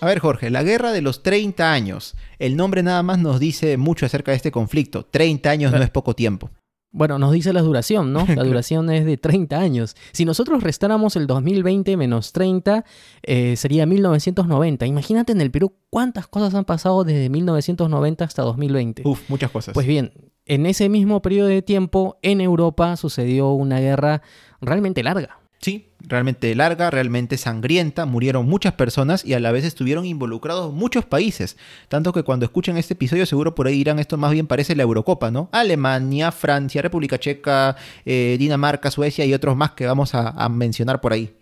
A ver, Jorge, la guerra de los 30 años. El nombre nada más nos dice mucho acerca de este conflicto. 30 años no es poco tiempo. Bueno, nos dice la duración, ¿no? La duración es de 30 años. Si nosotros restáramos el 2020 menos 30, eh, sería 1990. Imagínate en el Perú cuántas cosas han pasado desde 1990 hasta 2020. Uf, muchas cosas. Pues bien, en ese mismo periodo de tiempo, en Europa sucedió una guerra realmente larga. Sí, realmente larga, realmente sangrienta, murieron muchas personas y a la vez estuvieron involucrados muchos países. Tanto que cuando escuchen este episodio seguro por ahí dirán esto más bien parece la Eurocopa, ¿no? Alemania, Francia, República Checa, eh, Dinamarca, Suecia y otros más que vamos a mencionar por ahí.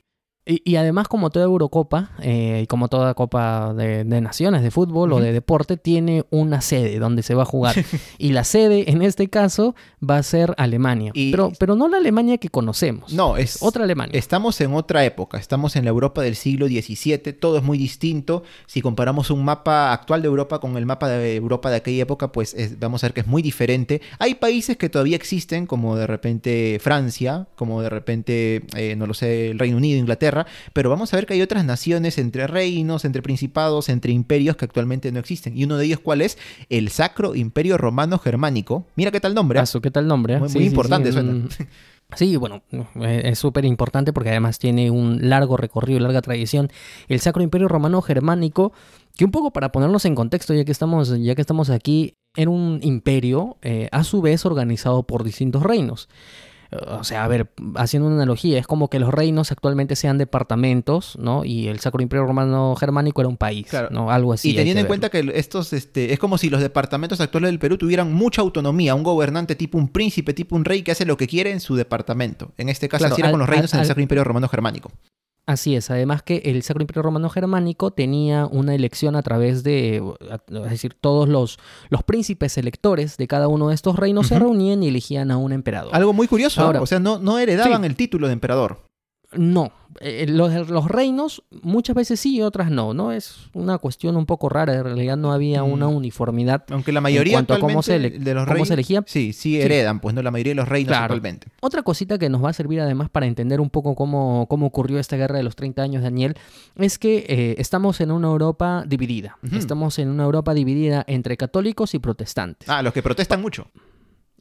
Y, además, como toda Eurocopa, eh, y como toda Copa de, Naciones de fútbol o de deporte, tiene una sede donde se va a jugar. y la sede, en este caso, va a ser Alemania. Pero, pero no la Alemania que conocemos. No, es otra Alemania. Estamos en otra época. Estamos en la Europa del siglo XVII. Todo es muy distinto. Si comparamos un mapa actual de Europa con el mapa de Europa de aquella época, pues vamos a ver que es muy diferente. Hay países que todavía existen, como de repente Francia, como de repente, eh, no lo sé, el Reino Unido, Inglaterra pero vamos a ver que hay otras naciones entre reinos, entre principados, entre imperios que actualmente no existen. Y uno de ellos, ¿cuál es? El Sacro Imperio Romano Germánico. Mira qué tal nombre. ¿eh? ¿qué tal nombre? ¿eh? Muy, importante suena. Mm. Sí, bueno, eh, es súper importante porque además tiene un largo recorrido, larga tradición. El Sacro Imperio Romano Germánico, que un poco para ponernos en contexto, ya que estamos, ya que estamos aquí, era un imperio a su vez organizado por distintos reinos. O sea, a ver, haciendo una analogía, es como que los reinos actualmente sean departamentos, ¿no? Y el Sacro Imperio Romano Germánico era un país, ¿no? Algo así. Y teniendo en cuenta que estos, este, es como si los departamentos actuales del Perú tuvieran mucha autonomía, un gobernante tipo un príncipe, tipo un rey que hace lo que quiere en su departamento. En este caso, así era con los reinos en el Sacro Imperio Romano Germánico. Así es, además que el Sacro Imperio Romano Germánico tenía una elección a través de, es decir, todos los, los príncipes electores de cada uno de estos reinos se reunían y elegían a un emperador. Algo muy curioso, Ahora, o sea, no, no heredaban el título de emperador. No, eh, los, los, reinos muchas veces sí y otras no, ¿no? Es una cuestión un poco rara, en realidad no había una mm. uniformidad. Aunque la mayoría de los reinos se elegía. Sí, sí heredan, pues no la mayoría de los reinos actualmente. Otra cosita que nos va a servir además para entender un poco cómo, cómo ocurrió esta guerra de los 30 años, Daniel, es que eh, estamos en una Europa dividida. Estamos en una Europa dividida entre católicos y protestantes. Ah, los que protestan mucho.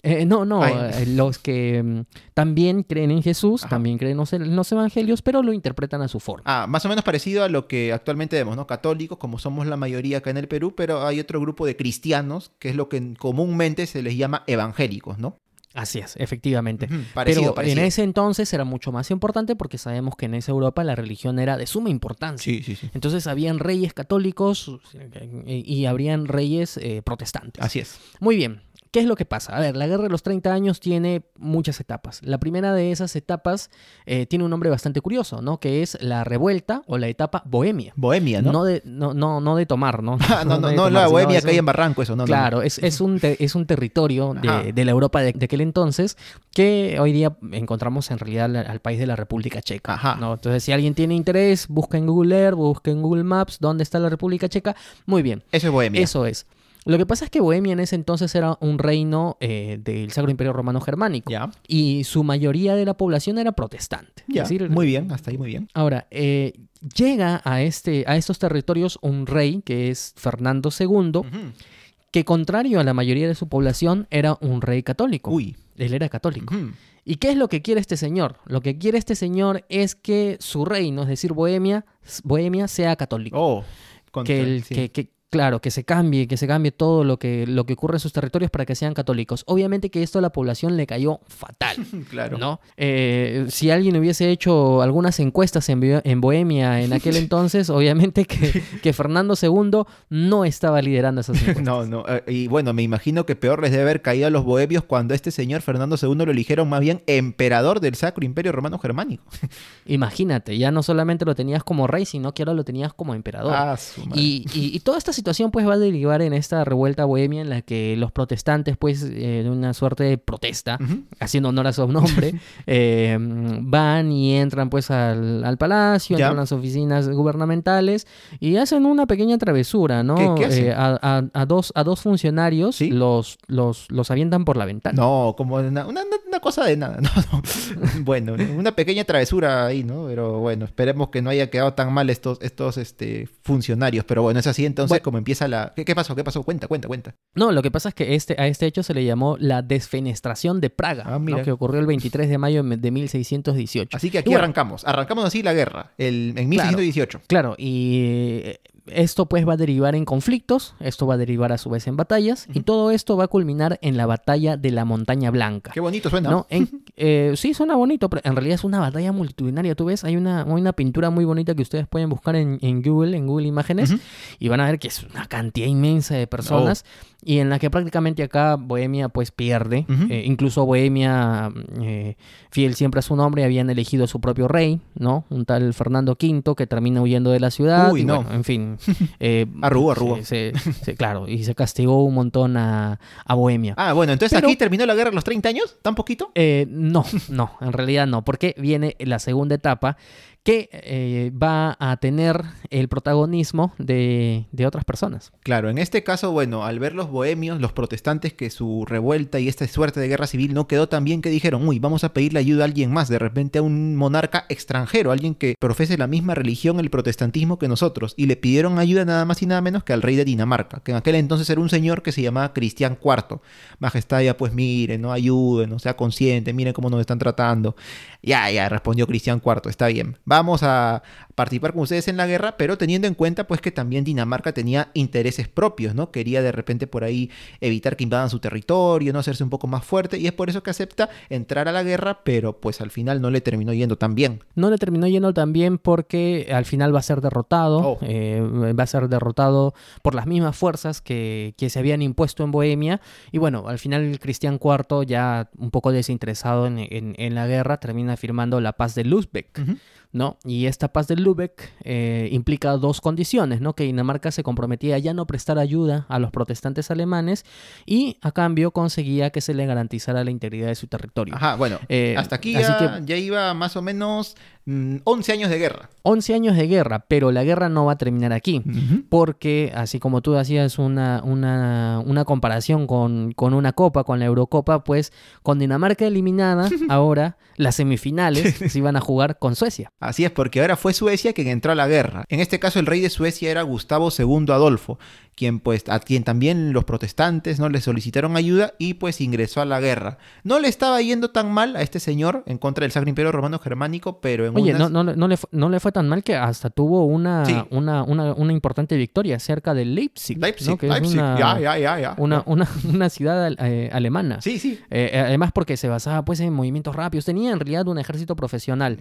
Eh, no, no, eh, los que mm, también creen en Jesús, también creen en los, evangelios, pero lo interpretan a su forma. Ah, más o menos parecido a lo que actualmente vemos, ¿no? Católicos, como somos la mayoría acá en el Perú, pero hay otro grupo de cristianos, que es lo que comúnmente se les llama evangélicos, ¿no? Así es, efectivamente. pero en ese entonces era mucho más importante porque sabemos que en esa Europa la religión era de suma importancia. Sí, sí, sí. Entonces habían reyes católicos y, habrían reyes eh, protestantes. Así es. Muy bien. ¿Qué es lo que pasa? A ver, la guerra de los 30 años tiene muchas etapas. La primera de esas etapas eh, tiene un nombre bastante curioso, ¿no? Que es la revuelta o la etapa bohemia. Bohemia, ¿no? No de, no, no, de tomar, ¿no? Ah, no, no, no, la bohemia que hay en Barranco, eso, no. Claro, Es, es, un es un territorio de, la Europa de, aquel entonces que hoy día encontramos en realidad al, país de la República Checa. Ajá. ¿no? Entonces, si alguien tiene interés, busca en Google Earth, busca en Google Maps dónde está la República Checa. Muy bien. Eso es bohemia. Eso es. Lo que pasa es que Bohemia en ese entonces era un reino eh, del Sacro Imperio Romano Germánico. Y su mayoría de la población era protestante. muy bien, hasta ahí muy bien. Ahora, eh, llega a, este, a estos territorios un rey que es Fernando II, que contrario a la mayoría de su población era un rey católico. Uy. Él era católico. ¿Y qué es lo que quiere este señor? Lo que quiere este señor es que su reino, es decir, Bohemia, Bohemia sea católico. Oh, que, el, que, Claro, que se cambie, que se cambie todo lo que, lo que ocurre en sus territorios para que sean católicos. Obviamente que esto a la población le cayó fatal. claro. ¿no? Eh, si alguien hubiese hecho algunas encuestas en, en Bohemia en aquel entonces, obviamente que, que, Fernando II no estaba liderando esas encuestas. no, no. Eh, y bueno, me imagino que peor les debe haber caído a los bohemios cuando este señor Fernando II lo eligieron más bien emperador del Sacro Imperio Romano Germánico. Imagínate, ya no solamente lo tenías como rey, sino que ahora lo tenías como emperador. Ah, y, y, y todas estas situación pues va a derivar en esta revuelta bohemia en la que los protestantes pues eh, de una suerte de protesta, haciendo honor a su nombre, eh, van y entran pues al, al palacio, Ya. entran a las oficinas gubernamentales y hacen una pequeña travesura, ¿no? ¿Qué- qué hacen? Eh, a, a- a dos, a dos funcionarios Sí. los, los, los avientan por la ventana. No, como una, una- una cosa de nada. No, no. Bueno, una pequeña travesura ahí, ¿no? Pero bueno, esperemos que no haya quedado tan mal estos, estos este, funcionarios. Pero bueno, es así entonces. Como empieza la... ¿Qué, qué pasó? ¿Qué pasó? Cuenta, cuenta, cuenta. No, lo que pasa es que este, a este hecho se le llamó la desfenestración de Praga, Ah, ¿no? que ocurrió el 23 de mayo de 1618. Así que aquí bueno, arrancamos. Arrancamos así la guerra, el, en 1618. Claro, y eh, esto pues va a derivar en conflictos, esto va a derivar a su vez en batallas, y todo esto va a culminar en la batalla de la Montaña Blanca. Qué bonito suena. ¿no? En- eh, sí, suena bonito, pero en realidad es una batalla multitudinaria. Tú ves, hay una, hay una pintura muy bonita que ustedes pueden buscar en, en Google, en Google Imágenes, y van a ver que es una cantidad inmensa de personas, y en la que prácticamente acá Bohemia pues pierde. Eh, incluso Bohemia, eh, fiel siempre a su nombre, habían elegido a su propio rey, ¿no? Un tal Fernando V que termina huyendo de la ciudad. Uy, y no. bueno, en fin. eh, Arrugó, arrugó. se- se- se- claro, y se castigó un montón a, a Bohemia. Ah, bueno, entonces Pero- aquí terminó la guerra a los 30 años, tan poquito. Eh, no, no, en realidad no, porque viene la segunda etapa que eh, va a tener el protagonismo de, otras personas. Claro, en este caso, bueno, al ver los bohemios, los protestantes, que su revuelta y esta suerte de guerra civil no quedó tan bien que dijeron, uy, vamos a pedirle ayuda a alguien más, de repente a un monarca extranjero, alguien que profese la misma religión, el protestantismo que nosotros, y le pidieron ayuda nada más y nada menos que al rey de Dinamarca, que en aquel entonces era un señor que se llamaba Cristian IV. Majestad, ya pues miren, no ayuden, no sea consciente, miren cómo nos están tratando. Ya, ya, respondió Cristian IV, está bien. Vamos a participar con ustedes en la guerra, pero teniendo en cuenta pues que también Dinamarca tenía intereses propios, ¿no? Quería de repente por ahí evitar que invadan su territorio, no hacerse un poco más fuerte, y es por eso que acepta entrar a la guerra, pero pues al final no le terminó yendo tan bien. No le terminó yendo tan bien porque al final va a ser derrotado, Oh. eh, va a ser derrotado por las mismas fuerzas que, que se habían impuesto en Bohemia. Y bueno, al final Cristian IV, ya un poco desinteresado en, en- en la guerra, termina firmando la paz de. Ujú. ¿no? Y esta paz de Lübeck eh, implica dos condiciones, ¿no? Que Dinamarca se comprometía a ya no prestar ayuda a los protestantes alemanes y a cambio conseguía que se le garantizara la integridad de su territorio. Ajá, bueno, Eh, hasta aquí así que- ya iba más o menos mm, 11 años de guerra. 11 años de guerra, pero la guerra no va a terminar aquí. Porque, así como tú hacías una, una, una comparación con, con una copa, con la Eurocopa, pues con Dinamarca eliminada, ahora las semifinales se iban a jugar con Suecia. Así es, porque ahora fue Suecia quien entró a la guerra. En este caso, el rey de Suecia era Gustavo II Adolfo, quien pues a quien también los protestantes no le solicitaron ayuda y pues ingresó a la guerra. No le estaba yendo tan mal a este señor en contra del Sacro Imperio Romano Germánico, pero en Oye, unas- no, no, le- no, le fue, no le fue tan mal que hasta tuvo una, Sí. una, una, una importante victoria cerca de Leipzig, Leipzig, ¿no? que Leipzig, es una, ya, ya, ya, ya. una, una, una ciudad eh, alemana. Sí, sí. Eh, además porque se basaba pues en movimientos rápidos, tenía en realidad un ejército profesional.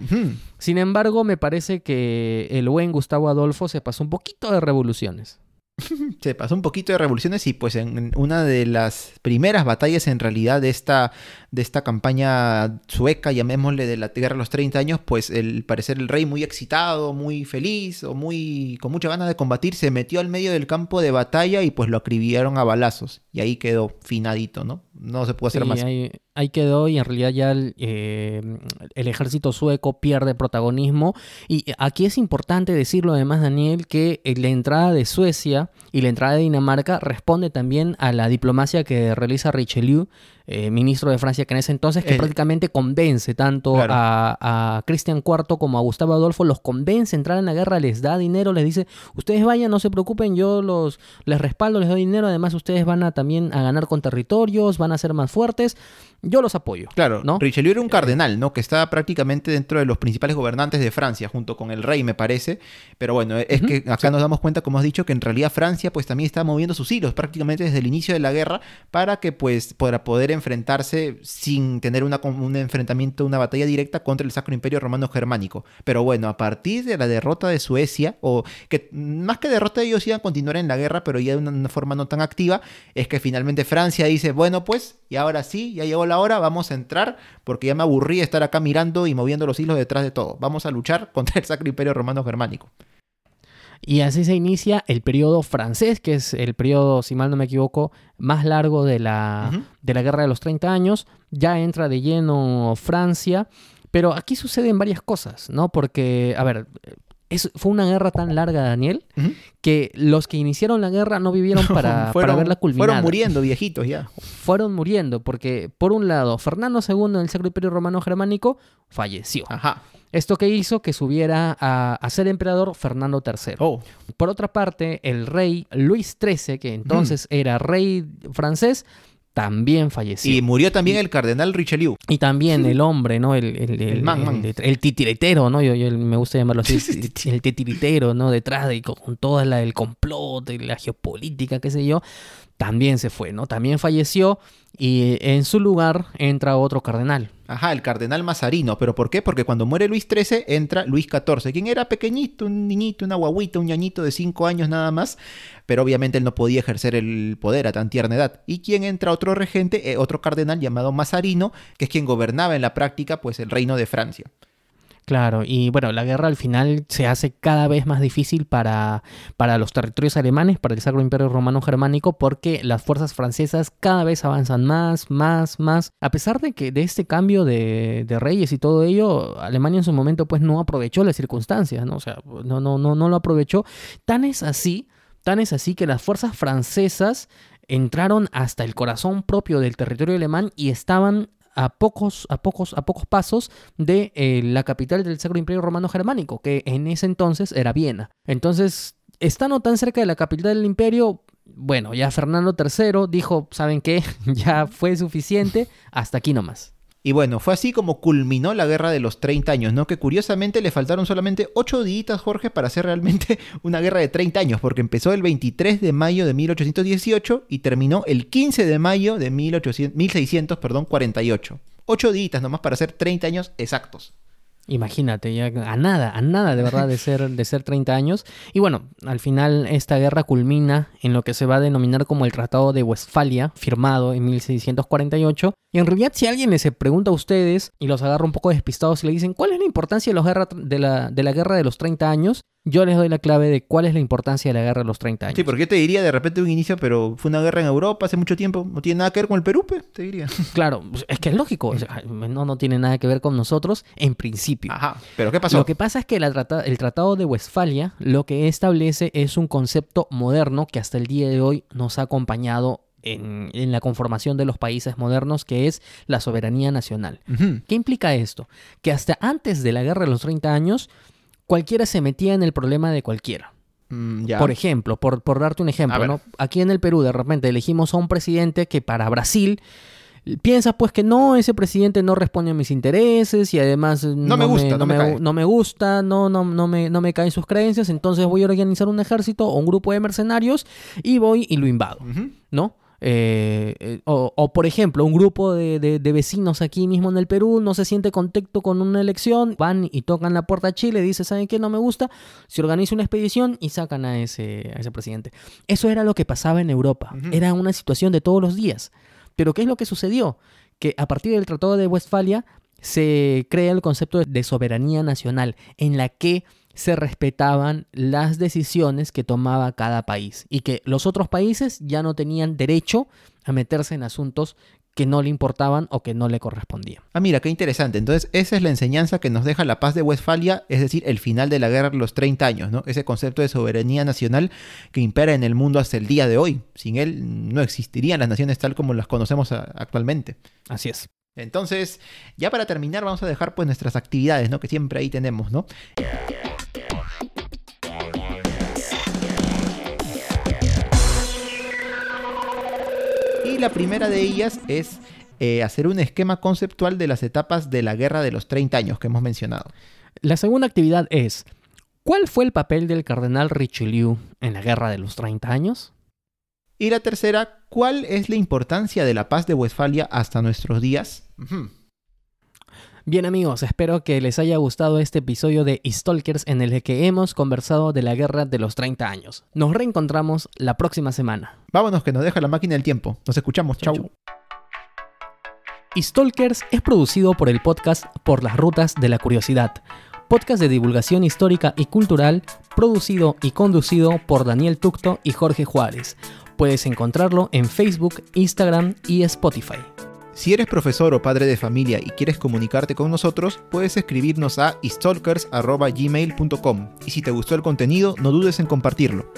Sin embargo, me parece que el buen Gustavo Adolfo se pasó un poquito de revoluciones. Se pasó un poquito de revoluciones y pues en una de las primeras batallas en realidad de esta, de esta campaña sueca, llamémosle de la guerra de los 30 años, pues el parecer el rey muy excitado, muy feliz o muy con mucha ganas de combatir, se metió al medio del campo de batalla y pues lo acribillaron a balazos y ahí quedó finadito, ¿no? No se pudo hacer Sí, más. ahí, ahí quedó y en realidad ya el, eh, el ejército sueco pierde protagonismo. Y aquí es importante decirlo además, Daniel, que eh, la entrada de Suecia y la entrada de Dinamarca responde también a la diplomacia que realiza Richelieu, eh, ministro de Francia que en ese entonces, que El- prácticamente convence tanto Claro. a, a Cristian IV como a Gustavo Adolfo, los convence a entrar en la guerra, les da dinero, les dice, ustedes vayan, no se preocupen, yo los les respaldo, les doy dinero, además ustedes van a también a ganar con territorios, van a ser más fuertes, yo los apoyo. Claro, ¿no? Richelieu era un cardenal, ¿no? Que estaba prácticamente dentro de los principales gobernantes de Francia, junto con el rey, me parece. Pero bueno, es que acá nos damos cuenta, como has dicho, que en realidad Francia, pues también está moviendo sus hilos prácticamente desde el inicio de la guerra para que, pues, para poder enfrentarse sin tener una, un enfrentamiento, una batalla directa contra el Sacro Imperio Romano Germánico. Pero bueno, a partir de la derrota de Suecia, o que más que derrota ellos iban a continuar en la guerra, pero ya de una, una forma no tan activa, es que finalmente Francia dice, bueno, pues, y ahora sí, ya llegó la hora, vamos a entrar, porque ya me aburrí estar acá mirando y moviendo los hilos detrás de todo. Vamos a luchar contra el Sacro Imperio Romano Germánico. Y así se inicia el periodo francés, que es el periodo, si mal no me equivoco, más largo de la, de la Guerra de los 30 años. Ya entra de lleno Francia, pero aquí suceden varias cosas, ¿no? Porque, a ver, es, fue una guerra tan larga, Daniel, que los que iniciaron la guerra no vivieron para, para verla culminada. fueron muriendo viejitos ya. Fueron muriendo, porque por un lado, Fernando II del Sacro Imperio Romano Germánico falleció. Ajá. Esto que hizo que subiera a, a ser emperador Fernando III. Oh, Por otra parte, el rey Luis XIII, que entonces era rey francés, también falleció. y Y, murió también el cardenal Richelieu. también el hombre, ¿no? El, el, el, El man, man. el- titiritero, ¿no? Yo, yo me gusta llamarlo así. Sí, sí, sí. el titiritero, ¿no? Detrás de con toda la el complot, y la geopolítica, qué sé yo, también se fue, ¿no? También falleció y en su lugar entra otro cardenal. Ajá, el cardenal Mazarino. ¿Pero por qué? Porque cuando muere Luis XIII entra Luis XIV, quien era pequeñito, un niñito, una guaguita, un ñañito de 5 años nada más, pero obviamente él no podía ejercer el poder a tan tierna edad. Y quien entra otro regente, eh, otro cardenal llamado Mazarino, que es quien gobernaba en la práctica pues el reino de Francia. Claro, y bueno, la guerra al final se hace cada vez más difícil para, para los territorios alemanes, para el Sacro Imperio Romano Germánico, porque las fuerzas francesas cada vez avanzan más, más, más. A pesar de que de este cambio de, de reyes y todo ello, Alemania en su momento pues no aprovechó las circunstancias, ¿no? O sea, no, no, no, no lo aprovechó. Tan es así, tan es así que las fuerzas francesas entraron hasta el corazón propio del territorio alemán y estaban a pocos, a pocos, a pocos pasos de eh, la capital del Sacro Imperio Romano Germánico, que en ese entonces era Viena. Entonces, estando tan cerca de la capital del imperio, bueno, ya Fernando III dijo, ¿saben qué? ya fue suficiente, hasta aquí nomás. Y bueno, fue así como culminó la guerra de los 30 años, ¿no? Que curiosamente le faltaron solamente 8 días, Jorge, para hacer realmente una guerra de 30 años, porque empezó el 23 de mayo de 1818 y terminó el 15 de mayo de 1800, 1600, perdón, 48. 8 días nomás para hacer 30 años exactos. Imagínate, ya a nada, a nada de verdad de ser, de ser 30 años. Y bueno, al final esta guerra culmina en lo que se va a denominar como el Tratado de Westfalia, firmado en 1648. Y en realidad, si alguien les pregunta a ustedes y los agarra un poco despistados y le dicen cuál es la importancia de, los guerra- de, la, de la guerra de los 30 años, yo les doy la clave de cuál es la importancia de la guerra de los 30 años. Sí, porque yo te diría de repente un inicio, pero fue una guerra en Europa hace mucho tiempo, no tiene nada que ver con el Perú, pues, te diría. Claro, pues, es que es lógico, o sea, no, no tiene nada que ver con nosotros en principio. Ajá, pero ¿qué pasó? Lo que pasa es que la trata- el Tratado de Westfalia lo que establece es un concepto moderno que hasta el día de hoy nos ha acompañado en, en la conformación de los países modernos, que es la soberanía nacional. ¿Qué implica esto? Que hasta antes de la Guerra de los 30 años, cualquiera se metía en el problema de cualquiera. Mm, ya. Por ejemplo, por, por darte un ejemplo. ¿no? aquí en el Perú de repente elegimos a un presidente que para Brasil piensa pues que no, ese presidente no responde a mis intereses y además No me gusta, no me no me gusta, no, no, no, me, no me caen sus creencias, entonces voy a organizar un ejército o un grupo de mercenarios y voy y lo invado. ¿no? Eh, eh, o, o, por ejemplo, un grupo de, de- de vecinos aquí mismo en el Perú no se siente contento con una elección, van y tocan la puerta a Chile, dice, ¿saben qué? No me gusta, se organiza una expedición y sacan a ese, a ese presidente. Eso era lo que pasaba en Europa, era una situación de todos los días. Pero ¿qué es lo que sucedió? Que a partir del Tratado de Westfalia se crea el concepto de soberanía nacional, en la que se respetaban las decisiones que tomaba cada país y que los otros países ya no tenían derecho a meterse en asuntos que no le importaban o que no le correspondían. Ah, mira, qué interesante. Entonces, esa es la enseñanza que nos deja la paz de Westfalia, es decir, el final de la guerra de los 30 años, ¿no? Ese concepto de soberanía nacional que impera en el mundo hasta el día de hoy. Sin él no existirían las naciones tal como las conocemos actualmente. Así es. Entonces, ya para terminar, vamos a dejar pues nuestras actividades, ¿no? Que siempre ahí tenemos, ¿no? Y la primera de ellas es eh, hacer un esquema conceptual de las etapas de la guerra de los 30 años que hemos mencionado. La segunda actividad es, ¿cuál fue el papel del cardenal Richelieu en la Guerra de los 30 años? Y la tercera, ¿cuál es la importancia de la paz de Westfalia hasta nuestros días? Bien amigos, espero que les haya gustado este episodio de Stalkers en el que hemos conversado de la Guerra de los 30 años. Nos reencontramos la próxima semana. Vámonos que nos deja la máquina del tiempo. Nos escuchamos. Chau, Chau. Stalkers es producido por el podcast Por las Rutas de la Curiosidad, podcast de divulgación histórica y cultural producido y conducido por Daniel Tucto y Jorge Juárez. Puedes encontrarlo en Facebook, Instagram y Spotify. Si eres profesor o padre de familia y quieres comunicarte con nosotros, puedes escribirnos a stalkers.gmail.com y si te gustó el contenido, no dudes en compartirlo.